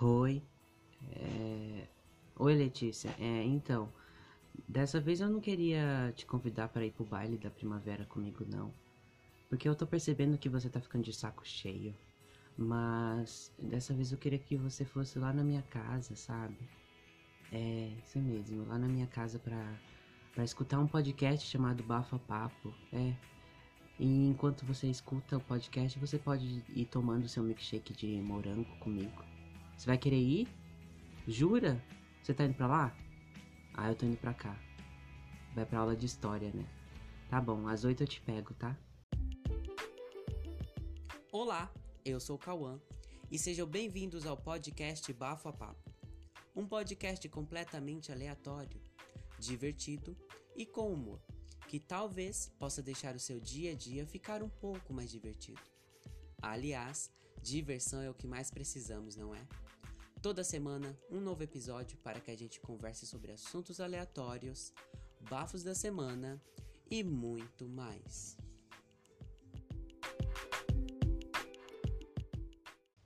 Oi. É... Oi, Letícia. É, então, dessa vez eu não queria te convidar para ir pro baile da primavera comigo, não. Porque eu tô percebendo que você tá ficando de saco cheio. Mas dessa vez eu queria que você fosse lá na minha casa, sabe? É, isso mesmo, lá na minha casa pra, pra escutar um podcast chamado Bafa Papo. É. E enquanto você escuta o podcast, você pode ir tomando seu milkshake de morango comigo. Você vai querer ir? Jura? Você tá indo pra lá? Ah, eu tô indo pra cá. Vai pra aula de história, né? Tá bom, às oito eu te pego, tá? Olá, eu sou o Cauã e sejam bem-vindos ao podcast Bafo a Papo. Um podcast completamente aleatório, divertido e com humor, que talvez possa deixar o seu dia a dia ficar um pouco mais divertido. Aliás, diversão é o que mais precisamos, não é? Toda semana, um novo episódio para que a gente converse sobre assuntos aleatórios, bafos da semana e muito mais.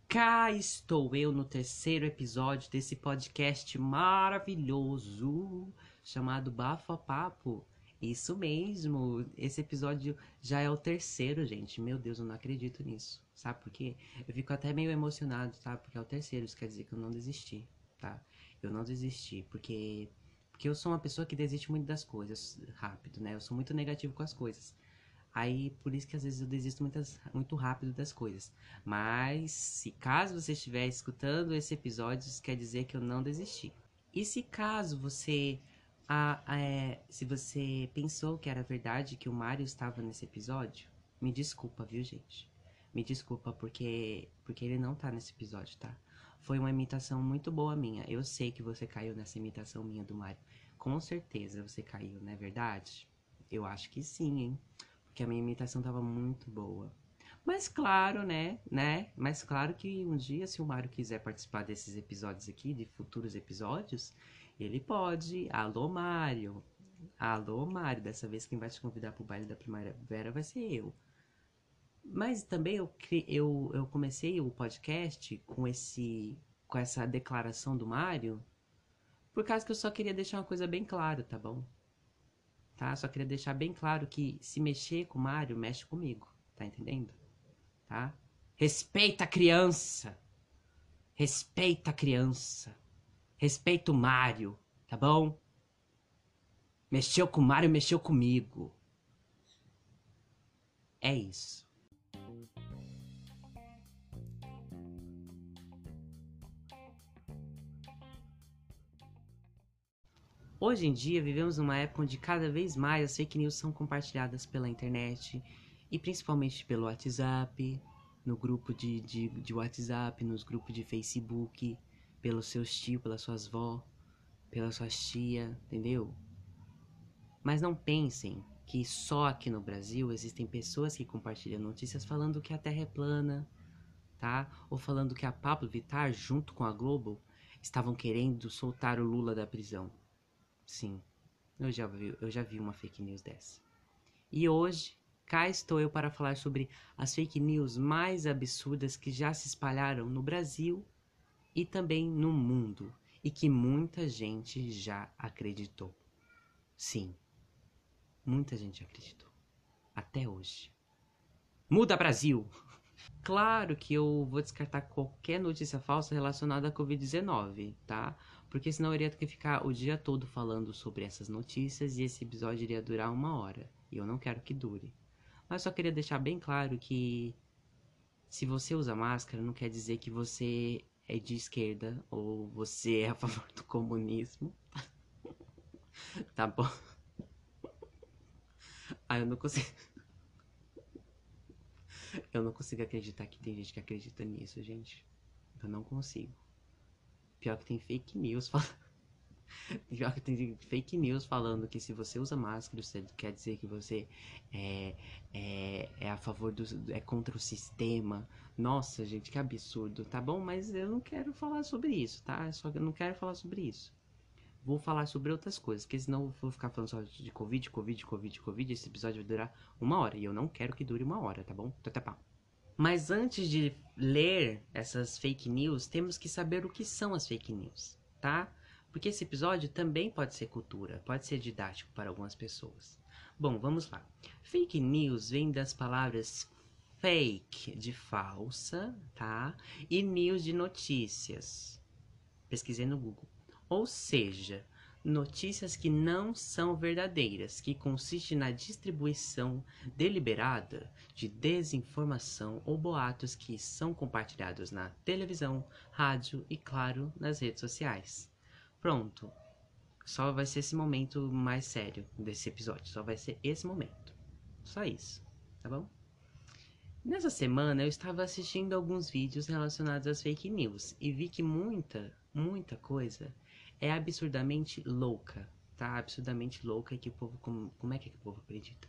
Cá estou eu no terceiro episódio desse podcast maravilhoso chamado Bafo a Papo. Isso mesmo, esse episódio já é o terceiro, gente. Meu Deus, eu não acredito nisso. Sabe por quê? Eu fico até meio emocionado, tá? Porque é o terceiro, isso quer dizer que eu não desisti, tá? Eu não desisti, porque porque eu sou uma pessoa que desiste muito das coisas rápido, né? Eu sou muito negativo com as coisas. Aí, por isso que às vezes eu desisto muitas, muito rápido das coisas. Mas, se caso você estiver escutando esse episódio, isso quer dizer que eu não desisti. E se caso você é, se você pensou que era verdade que o Mario estava nesse episódio, me desculpa, viu, gente? Me desculpa porque porque ele não tá nesse episódio, tá? Foi uma imitação muito boa minha. Eu sei que você caiu nessa imitação minha do Mario. Com certeza você caiu, não é verdade? Eu acho que sim, hein? Porque a minha imitação tava muito boa. Mas claro, né, né? Mas claro que um dia, se o Mario quiser participar desses episódios aqui, de futuros episódios, ele pode. Alô, Mário. Alô, Mário. Dessa vez quem vai te convidar pro baile da primavera vai ser eu. Mas também eu, eu, eu comecei o podcast com esse com essa declaração do Mário por causa que eu só queria deixar uma coisa bem clara, tá bom? Tá? Só queria deixar bem claro que se mexer com o Mário, mexe comigo. Tá entendendo? Tá? Respeita a criança. Respeita a criança. Respeita o Mário, tá bom? Mexeu com o Mário, mexeu comigo. É isso. Hoje em dia vivemos numa época onde cada vez mais as fake news são compartilhadas pela internet e principalmente pelo WhatsApp, no grupo de, de, de WhatsApp, nos grupos de Facebook pelos seus tios, pelas suas vó, pelas suas tia, entendeu? Mas não pensem que só aqui no Brasil existem pessoas que compartilham notícias falando que a Terra é plana, tá? Ou falando que a Pablo Vittar, junto com a Globo, estavam querendo soltar o Lula da prisão. Sim, eu já vi, eu já vi uma fake news dessa. E hoje, cá estou eu para falar sobre as fake news mais absurdas que já se espalharam no Brasil e também no mundo e que muita gente já acreditou. Sim, muita gente acreditou. Até hoje. Muda Brasil! Claro que eu vou descartar qualquer notícia falsa relacionada à Covid-19, tá? Porque senão eu iria ter que ficar o dia todo falando sobre essas notícias e esse episódio iria durar uma hora. E eu não quero que dure. Mas só queria deixar bem claro que se você usa máscara, não quer dizer que você é de esquerda ou você é a favor do comunismo. tá bom? Ah, eu não consigo. Eu não consigo acreditar que tem gente que acredita nisso, gente. Eu não consigo. Pior que tem fake news falando. Tem fake news falando que se você usa máscara, você quer dizer que você é, é, é a favor do. é contra o sistema. Nossa, gente, que absurdo, tá bom? Mas eu não quero falar sobre isso, tá? Só que eu não quero falar sobre isso. Vou falar sobre outras coisas, porque senão eu vou ficar falando só de Covid, Covid, Covid, Covid. Esse episódio vai durar uma hora. E eu não quero que dure uma hora, tá bom? Então, até pau. Mas antes de ler essas fake news, temos que saber o que são as fake news, tá? Porque esse episódio também pode ser cultura, pode ser didático para algumas pessoas. Bom, vamos lá. Fake news vem das palavras fake de falsa, tá? E news de notícias. Pesquisei no Google. Ou seja, notícias que não são verdadeiras, que consiste na distribuição deliberada de desinformação ou boatos que são compartilhados na televisão, rádio e, claro, nas redes sociais. Pronto. Só vai ser esse momento mais sério desse episódio. Só vai ser esse momento. Só isso, tá bom? Nessa semana eu estava assistindo alguns vídeos relacionados às fake news e vi que muita, muita coisa é absurdamente louca, tá? Absurdamente louca e que o povo. Como, como é que, é que o povo acredita?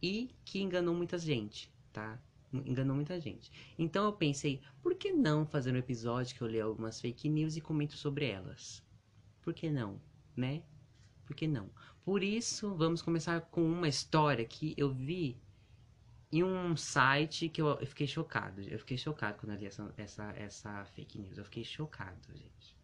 E que enganou muita gente, tá? Enganou muita gente. Então eu pensei, por que não fazer um episódio que eu leio algumas fake news e comento sobre elas? Por que não, né? Por que não? Por isso, vamos começar com uma história que eu vi em um site que eu, eu fiquei chocado. Eu fiquei chocado quando eu li essa, essa, essa fake news. Eu fiquei chocado, gente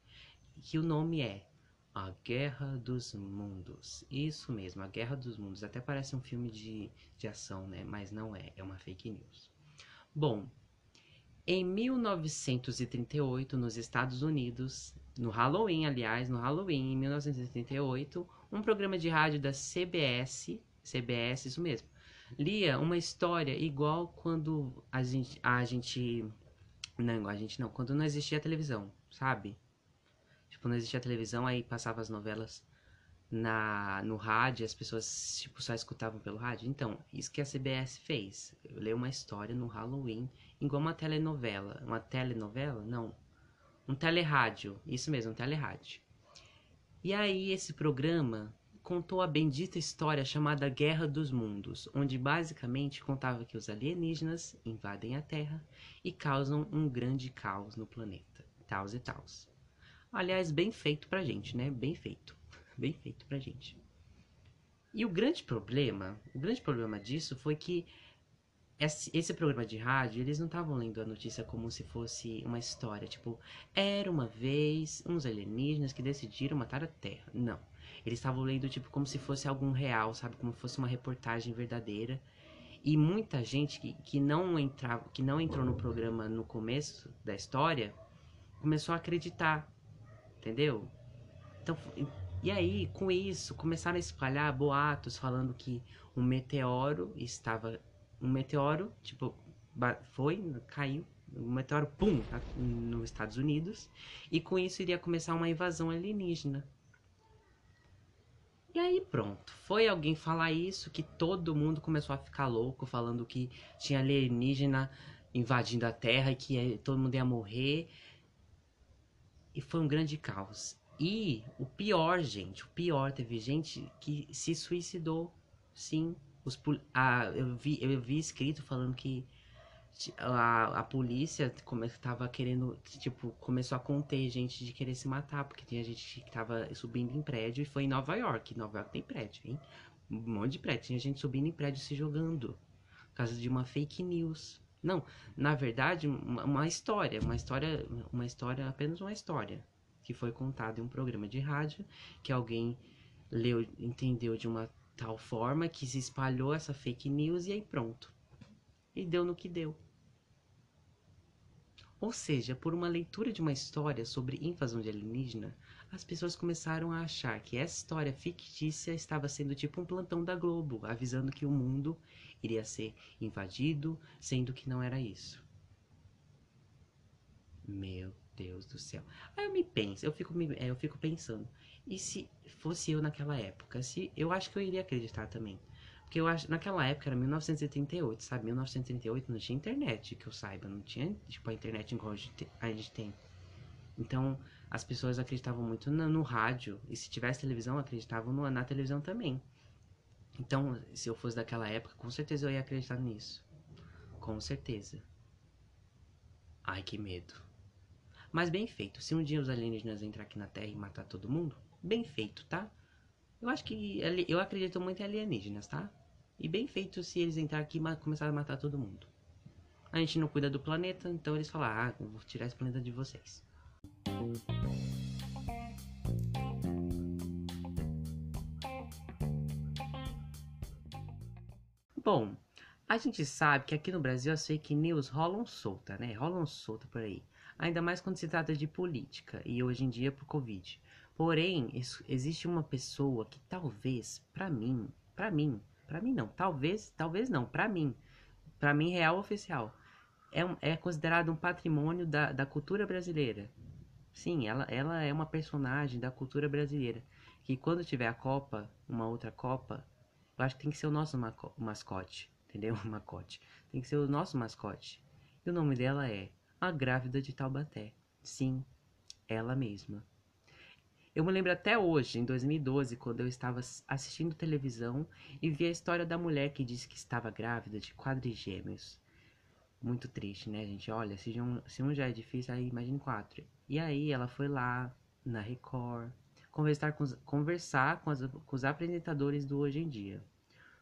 que o nome é A Guerra dos Mundos. Isso mesmo, A Guerra dos Mundos. Até parece um filme de, de ação, né? Mas não é, é uma fake news. Bom, em 1938, nos Estados Unidos, no Halloween, aliás, no Halloween, em 1938, um programa de rádio da CBS, CBS, isso mesmo, lia uma história igual quando a gente, a gente, não, a gente não, quando não existia televisão, sabe? Tipo, não existia televisão, aí passava as novelas na no rádio, as pessoas tipo só escutavam pelo rádio. Então, isso que a CBS fez. Eu leio uma história no Halloween, igual uma telenovela, uma telenovela? Não. Um telerádio, isso mesmo, um telerádio. E aí esse programa contou a bendita história chamada Guerra dos Mundos, onde basicamente contava que os alienígenas invadem a Terra e causam um grande caos no planeta. Taus e taus. Aliás, bem feito pra gente, né? Bem feito. Bem feito pra gente. E o grande problema, o grande problema disso foi que esse, programa de rádio, eles não estavam lendo a notícia como se fosse uma história, tipo, era uma vez uns alienígenas que decidiram matar a Terra. Não. Eles estavam lendo tipo como se fosse algum real, sabe, como se fosse uma reportagem verdadeira. E muita gente que, que não entrava, que não entrou no programa no começo da história, começou a acreditar Entendeu? Então, e aí, com isso, começaram a espalhar boatos falando que um meteoro estava. Um meteoro, tipo, foi, caiu, um meteoro, pum, nos Estados Unidos, e com isso iria começar uma invasão alienígena. E aí pronto, foi alguém falar isso que todo mundo começou a ficar louco, falando que tinha alienígena invadindo a Terra e que todo mundo ia morrer. E foi um grande caos. E o pior, gente, o pior, teve gente que se suicidou. Sim. Os, a, eu, vi, eu vi escrito falando que a, a polícia estava querendo, tipo, começou a conter gente de querer se matar, porque tinha gente que estava subindo em prédio e foi em Nova York. Nova York tem prédio, hein? Um monte de prédio. Tinha gente subindo em prédio se jogando. Por causa de uma fake news. Não, na verdade, uma, uma história, uma história, uma história, apenas uma história que foi contada em um programa de rádio que alguém leu, entendeu de uma tal forma que se espalhou essa fake news e aí pronto. E deu no que deu. Ou seja, por uma leitura de uma história sobre invasão de alienígena, as pessoas começaram a achar que essa história fictícia estava sendo tipo um plantão da Globo, avisando que o mundo iria ser invadido, sendo que não era isso. Meu Deus do céu. Aí eu me penso, eu fico, me, é, eu fico pensando, e se fosse eu naquela época? Se eu acho que eu iria acreditar também. Porque eu acho, naquela época era 1938, sabe? 1938 não tinha internet, que eu saiba, não tinha, tipo, a internet igual a gente, tem. Então, as pessoas acreditavam muito no, no rádio, e se tivesse televisão, acreditavam no, na televisão também. Então, se eu fosse daquela época, com certeza eu ia acreditar nisso. Com certeza. Ai, que medo. Mas bem feito. Se um dia os alienígenas entrar aqui na Terra e matar todo mundo, bem feito, tá? Eu acho que eu acredito muito em alienígenas, tá? E bem feito se eles entrar aqui e começar a matar todo mundo. a gente não cuida do planeta, então eles falaram, ah, vou tirar esse planeta de vocês. Bom, a gente sabe que aqui no Brasil as fake news rolam solta, né? Rolam solta por aí. Ainda mais quando se trata de política e hoje em dia por Covid. Porém, existe uma pessoa que talvez, para mim, para mim, para mim não, talvez, talvez não, para mim, para mim real oficial, é, um, é considerado um patrimônio da, da cultura brasileira. Sim, ela, ela é uma personagem da cultura brasileira. Que quando tiver a Copa, uma outra Copa, eu acho que tem que ser o nosso mascote. Entendeu? Mascote. Tem que ser o nosso mascote. E o nome dela é A Grávida de Taubaté. Sim, ela mesma. Eu me lembro até hoje, em 2012, quando eu estava assistindo televisão e vi a história da mulher que disse que estava grávida de quadrigêmeos. Muito triste, né, gente? Olha, se um, se um já é difícil, aí imagine quatro. E aí ela foi lá na Record conversar com, conversar com, as, com os apresentadores do Hoje em Dia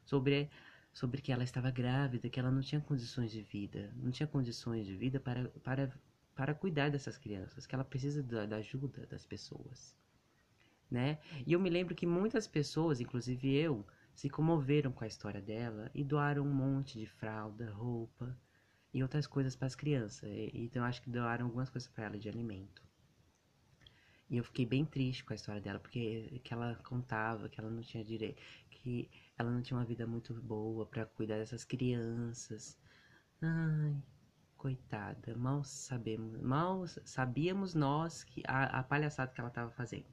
sobre, sobre que ela estava grávida, que ela não tinha condições de vida, não tinha condições de vida para, para, para cuidar dessas crianças, que ela precisa da, da ajuda das pessoas. Né? E eu me lembro que muitas pessoas, inclusive eu, se comoveram com a história dela e doaram um monte de fralda, roupa, e outras coisas para as crianças. E, então acho que doaram algumas coisas para ela de alimento. E eu fiquei bem triste com a história dela, porque que ela contava que ela não tinha direito, que ela não tinha uma vida muito boa para cuidar dessas crianças. Ai, coitada, mal sabemos, mal sabíamos nós que a, a palhaçada que ela estava fazendo.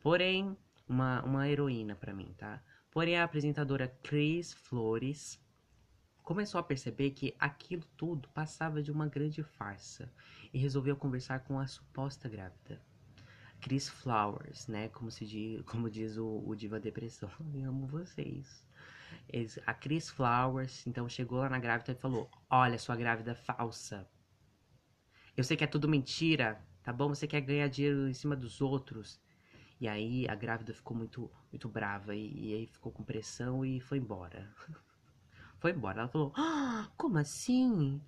Porém, uma, uma heroína para mim, tá? Porém, a apresentadora Cris Flores começou a perceber que aquilo tudo passava de uma grande farsa e resolveu conversar com a suposta grávida. Chris Flowers, né? Como, se diz, como diz o, o Diva Depressão. Eu amo vocês. A Chris Flowers, então, chegou lá na grávida e falou: Olha, sua grávida é falsa. Eu sei que é tudo mentira, tá bom? Você quer ganhar dinheiro em cima dos outros. E aí a grávida ficou muito, muito brava e, e aí ficou com pressão e foi embora. foi embora. Ela falou: ah, Como assim?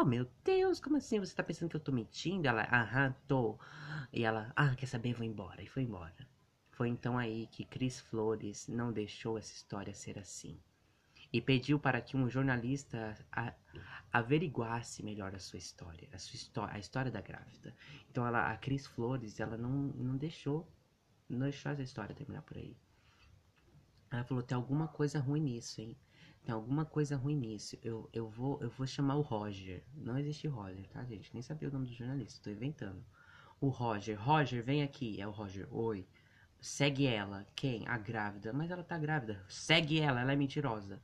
Oh, meu Deus, como assim? Você tá pensando que eu tô mentindo? Ela, aham, tô. E ela, ah, quer saber? Vou embora. E foi embora. Foi então aí que Cris Flores não deixou essa história ser assim. E pediu para que um jornalista a, averiguasse melhor a sua história, a sua história, a história da grávida. Então ela, a Cris Flores, ela não, não deixou, não deixou essa história terminar por aí. Ela falou, tem alguma coisa ruim nisso, hein? Tem alguma coisa ruim nisso. Eu, eu, vou, eu vou chamar o Roger. Não existe Roger, tá, gente? Nem sabia o nome do jornalista, tô inventando. O Roger. Roger, vem aqui. É o Roger. Oi. Segue ela. Quem? A grávida. Mas ela tá grávida. Segue ela, ela é mentirosa.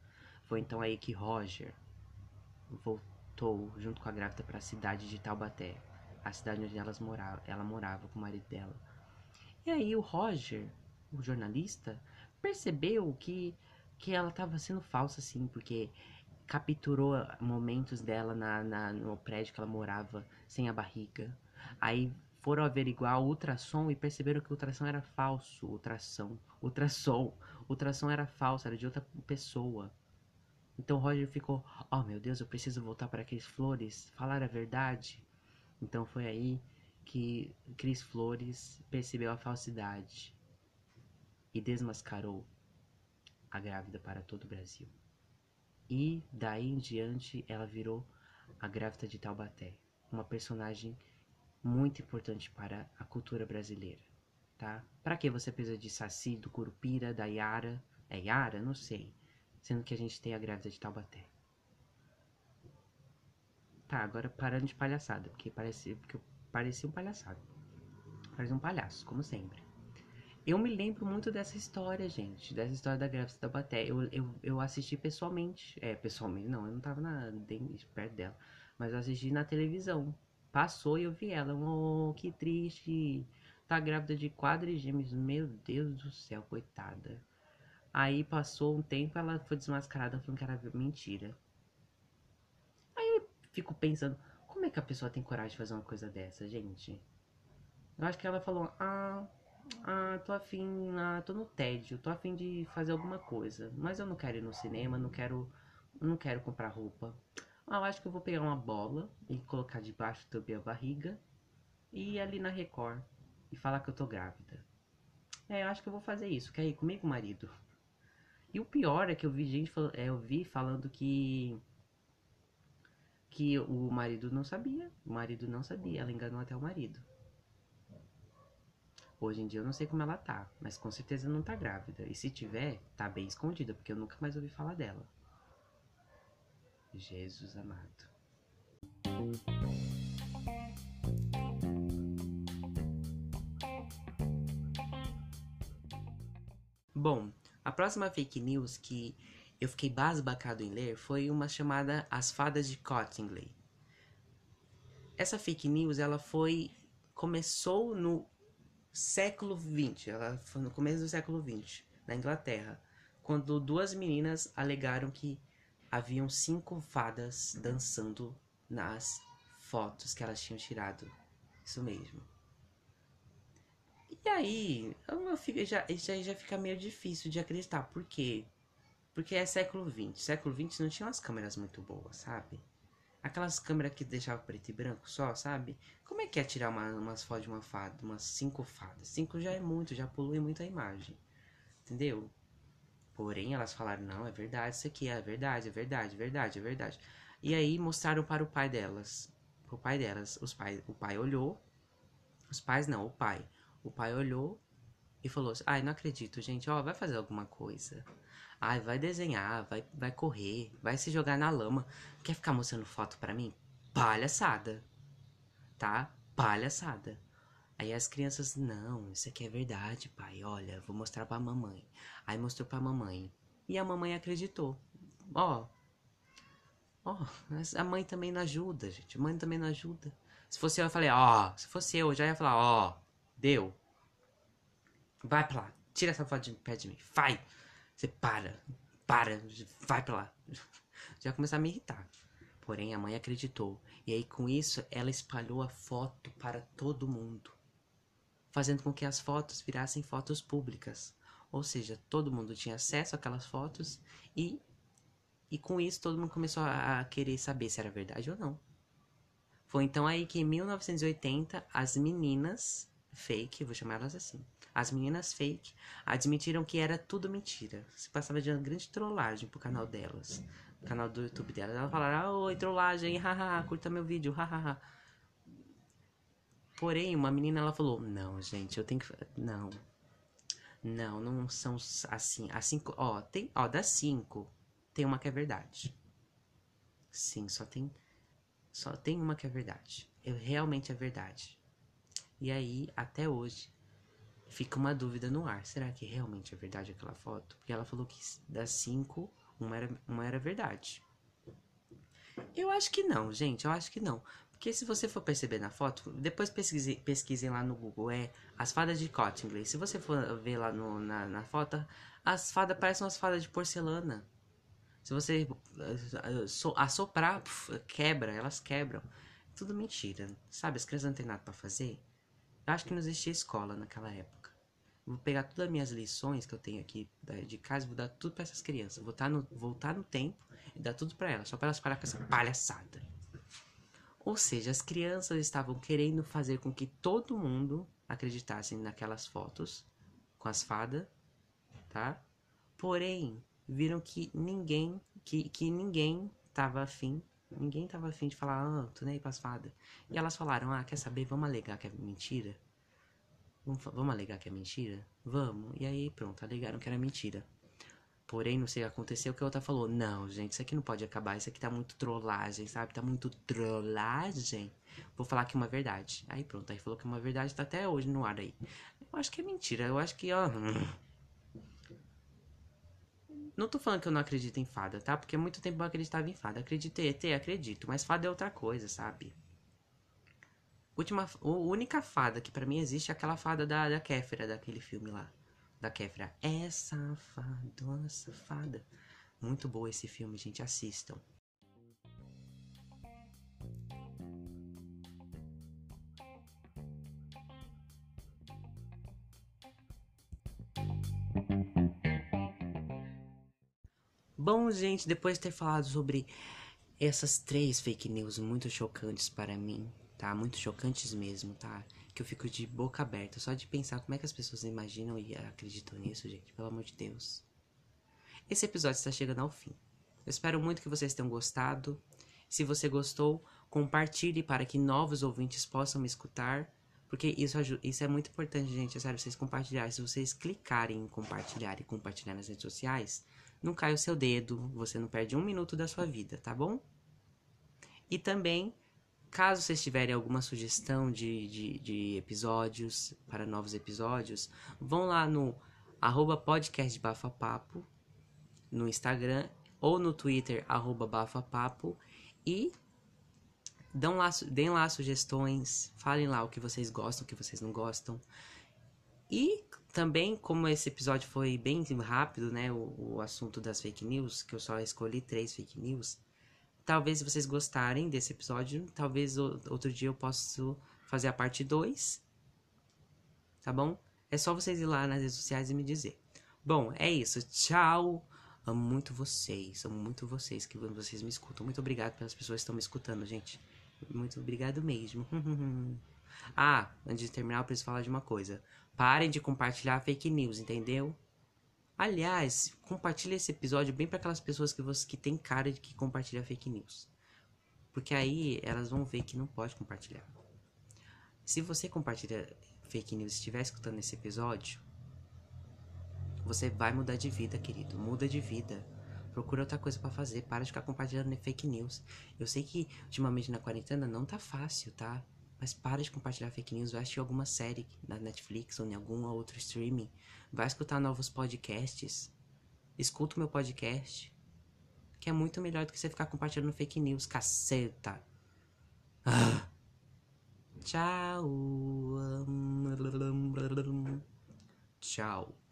Foi então aí que Roger voltou junto com a grávida para a cidade de Taubaté, a cidade onde elas moravam, ela morava com o marido dela. E aí o Roger, o jornalista, percebeu que que ela tava sendo falsa, assim, porque capturou momentos dela na, na, no prédio que ela morava sem a barriga. Aí foram averiguar o ultrassom e perceberam que o ultrassom era falso. Ultrassom. Ultrassom. Ultrassom era falso, era de outra pessoa. Então Roger ficou, oh meu Deus, eu preciso voltar para aqueles flores, falar a verdade. Então foi aí que Cris Flores percebeu a falsidade e desmascarou a grávida para todo o Brasil. E daí em diante ela virou a grávida de Taubaté, uma personagem muito importante para a cultura brasileira, tá? Para que você precisa de Saci, do Curupira, da Yara? É Yara? Não sei. Sendo que a gente tem a grávida de Taubaté. Tá, agora parando de palhaçada, porque parece porque eu parecia um palhaçado. Parece um palhaço, como sempre. Eu me lembro muito dessa história, gente. Dessa história da grávida da Baté. Eu, eu, eu assisti pessoalmente. É, pessoalmente, não, eu não tava na, perto dela. Mas eu assisti na televisão. Passou e eu vi ela. Oh, que triste. Tá grávida de quadrigêmeos. Meu Deus do céu, coitada. Aí passou um tempo, ela foi desmascarada falando que era mentira. Aí eu fico pensando, como é que a pessoa tem coragem de fazer uma coisa dessa, gente? Eu acho que ela falou, ah, ah, tô afim, ah, tô no tédio, tô afim de fazer alguma coisa. Mas eu não quero ir no cinema, não quero, não quero comprar roupa. Ah, eu acho que eu vou pegar uma bola e colocar debaixo da minha barriga e ir ali na Record e falar que eu tô grávida. É, eu acho que eu vou fazer isso. Quer ir comigo, marido? E o pior é que eu vi gente é, eu vi falando que que o marido não sabia. O marido não sabia. Ela enganou até o marido. Hoje em dia eu não sei como ela tá, mas com certeza não tá grávida. E se tiver, tá bem escondida, porque eu nunca mais ouvi falar dela. Jesus amado. Bom, a próxima fake news que eu fiquei basbacado em ler foi uma chamada As Fadas de Cottingley. Essa fake news, ela foi... Começou no século XX, ela foi no começo do século XX, na Inglaterra, quando duas meninas alegaram que haviam cinco fadas dançando nas fotos que elas tinham tirado. Isso mesmo. E aí, eu fico, já, já, já fica meio difícil de acreditar. Por quê? Porque é século XX. Século XX não tinha umas câmeras muito boas, sabe? Aquelas câmeras que deixavam preto e branco só, sabe? Como é que é tirar uma, umas fotos de uma fada, umas cinco fadas? Cinco já é muito, já polui muito a imagem. Entendeu? Porém, elas falaram, não, é verdade isso aqui, é verdade, é verdade, é verdade, é verdade. E aí mostraram para o pai delas. O pai delas. Os pai, o pai olhou. Os pais não, o pai. O pai olhou e falou assim, ai, não acredito, gente, ó, vai fazer alguma coisa. Ai, vai desenhar, vai, vai correr, vai se jogar na lama. Quer ficar mostrando foto para mim? Palhaçada. Tá? Palhaçada. Aí as crianças, não, isso aqui é verdade, pai. Olha, vou mostrar pra mamãe. Aí mostrou pra mamãe. E a mamãe acreditou. Ó. Ó, a mãe também não ajuda, gente. A mãe também não ajuda. Se fosse eu, eu falei, ó. Se fosse eu, eu já ia falar, ó. Deu. Vai pra lá. Tira essa foto de pé de mim. Vai. Você para. Para. Vai pra lá. Já começar a me irritar. Porém, a mãe acreditou. E aí, com isso, ela espalhou a foto para todo mundo fazendo com que as fotos virassem fotos públicas. Ou seja, todo mundo tinha acesso àquelas fotos e, e com isso todo mundo começou a, a querer saber se era verdade ou não. Foi então aí que em 1980 as meninas fake, vou chamar elas assim, as meninas fake admitiram que era tudo mentira. Se passava de uma grande trollagem pro canal delas, no canal do YouTube delas. Elas falaram, ah, oi, trollagem, haha, curta meu vídeo, hahaha. Porém, uma menina ela falou: Não, gente, eu tenho que. Não. Não, não são assim. As cinco. Ó, tem. Ó, das cinco, tem uma que é verdade. Sim, só tem. Só tem uma que é verdade. Eu, realmente é verdade. E aí, até hoje, fica uma dúvida no ar. Será que realmente é verdade aquela foto? Porque ela falou que das cinco, uma era, uma era verdade. Eu acho que não, gente. Eu acho que não. Porque se você for perceber na foto, depois pesquise, pesquisem lá no Google, é as fadas de Cottingley. Se você for ver lá no, na, na foto, as fadas parecem umas fadas de porcelana. Se você assoprar, quebra, elas quebram. Tudo mentira, sabe? As crianças não têm nada pra fazer. Eu acho que não existia escola naquela época. Vou pegar todas as minhas lições que eu tenho aqui de casa vou dar tudo para essas crianças. Voltar no, voltar no tempo e dar tudo para elas, só para elas parar com essa palhaçada. Ou seja, as crianças estavam querendo fazer com que todo mundo acreditasse naquelas fotos com as fadas, tá? Porém, viram que ninguém, que, que ninguém tava afim, ninguém tava afim de falar, ah, tô nem aí pras fadas. E elas falaram, ah, quer saber, vamos alegar que é mentira? Vamos, vamos alegar que é mentira? Vamos. E aí, pronto, alegaram que era mentira. Porém, não sei o que aconteceu, que a outra falou, não, gente, isso aqui não pode acabar, isso aqui tá muito trollagem, sabe? Tá muito trollagem. Vou falar aqui uma verdade. Aí pronto, aí falou que é uma verdade, tá até hoje no ar aí. Eu acho que é mentira, eu acho que, ó... Não tô falando que eu não acredito em fada, tá? Porque há muito tempo eu acreditava em fada. Acredito em ET, acredito, mas fada é outra coisa, sabe? Última, a única fada que para mim existe é aquela fada da, da Kéfera, daquele filme lá da Kéfera. É safadona, safada. Muito bom esse filme, gente. Assistam. Bom, gente, depois de ter falado sobre essas três fake news muito chocantes para mim, tá? Muito chocantes mesmo, tá? Que eu fico de boca aberta só de pensar como é que as pessoas imaginam e acreditam nisso, gente. Pelo amor de Deus. Esse episódio está chegando ao fim. Eu espero muito que vocês tenham gostado. Se você gostou, compartilhe para que novos ouvintes possam me escutar. Porque isso, isso é muito importante, gente. É sério, vocês compartilharem. Se vocês clicarem em compartilhar e compartilhar nas redes sociais, não cai o seu dedo, você não perde um minuto da sua vida, tá bom? E também, caso vocês tiverem alguma sugestão de, de, de episódios, para novos episódios, vão lá no arroba no Instagram ou no Twitter, arroba Bafapapo, e dão lá, deem lá sugestões, falem lá o que vocês gostam, o que vocês não gostam. E também, como esse episódio foi bem rápido, né? O, o assunto das fake news, que eu só escolhi três fake news. Talvez vocês gostarem desse episódio. Talvez outro dia eu possa fazer a parte 2. Tá bom? É só vocês ir lá nas redes sociais e me dizer. Bom, é isso. Tchau. Amo muito vocês. Amo muito vocês que vocês me escutam. Muito obrigado pelas pessoas que estão me escutando, gente. Muito obrigado mesmo. ah, antes de terminar, eu preciso falar de uma coisa. Parem de compartilhar fake news, entendeu? Aliás, compartilhe esse episódio bem para aquelas pessoas que você que tem cara de que compartilha fake news. Porque aí elas vão ver que não pode compartilhar. Se você compartilha fake news e estiver escutando esse episódio, você vai mudar de vida, querido. Muda de vida. Procura outra coisa para fazer. Para de ficar compartilhando fake news. Eu sei que ultimamente na quarentena não tá fácil, tá? Mas para de compartilhar fake news, vai assistir alguma série na Netflix ou em algum outro streaming. Vai escutar novos podcasts. Escuta o meu podcast. Que é muito melhor do que você ficar compartilhando fake news, caceta. Ah. Tchau. Tchau.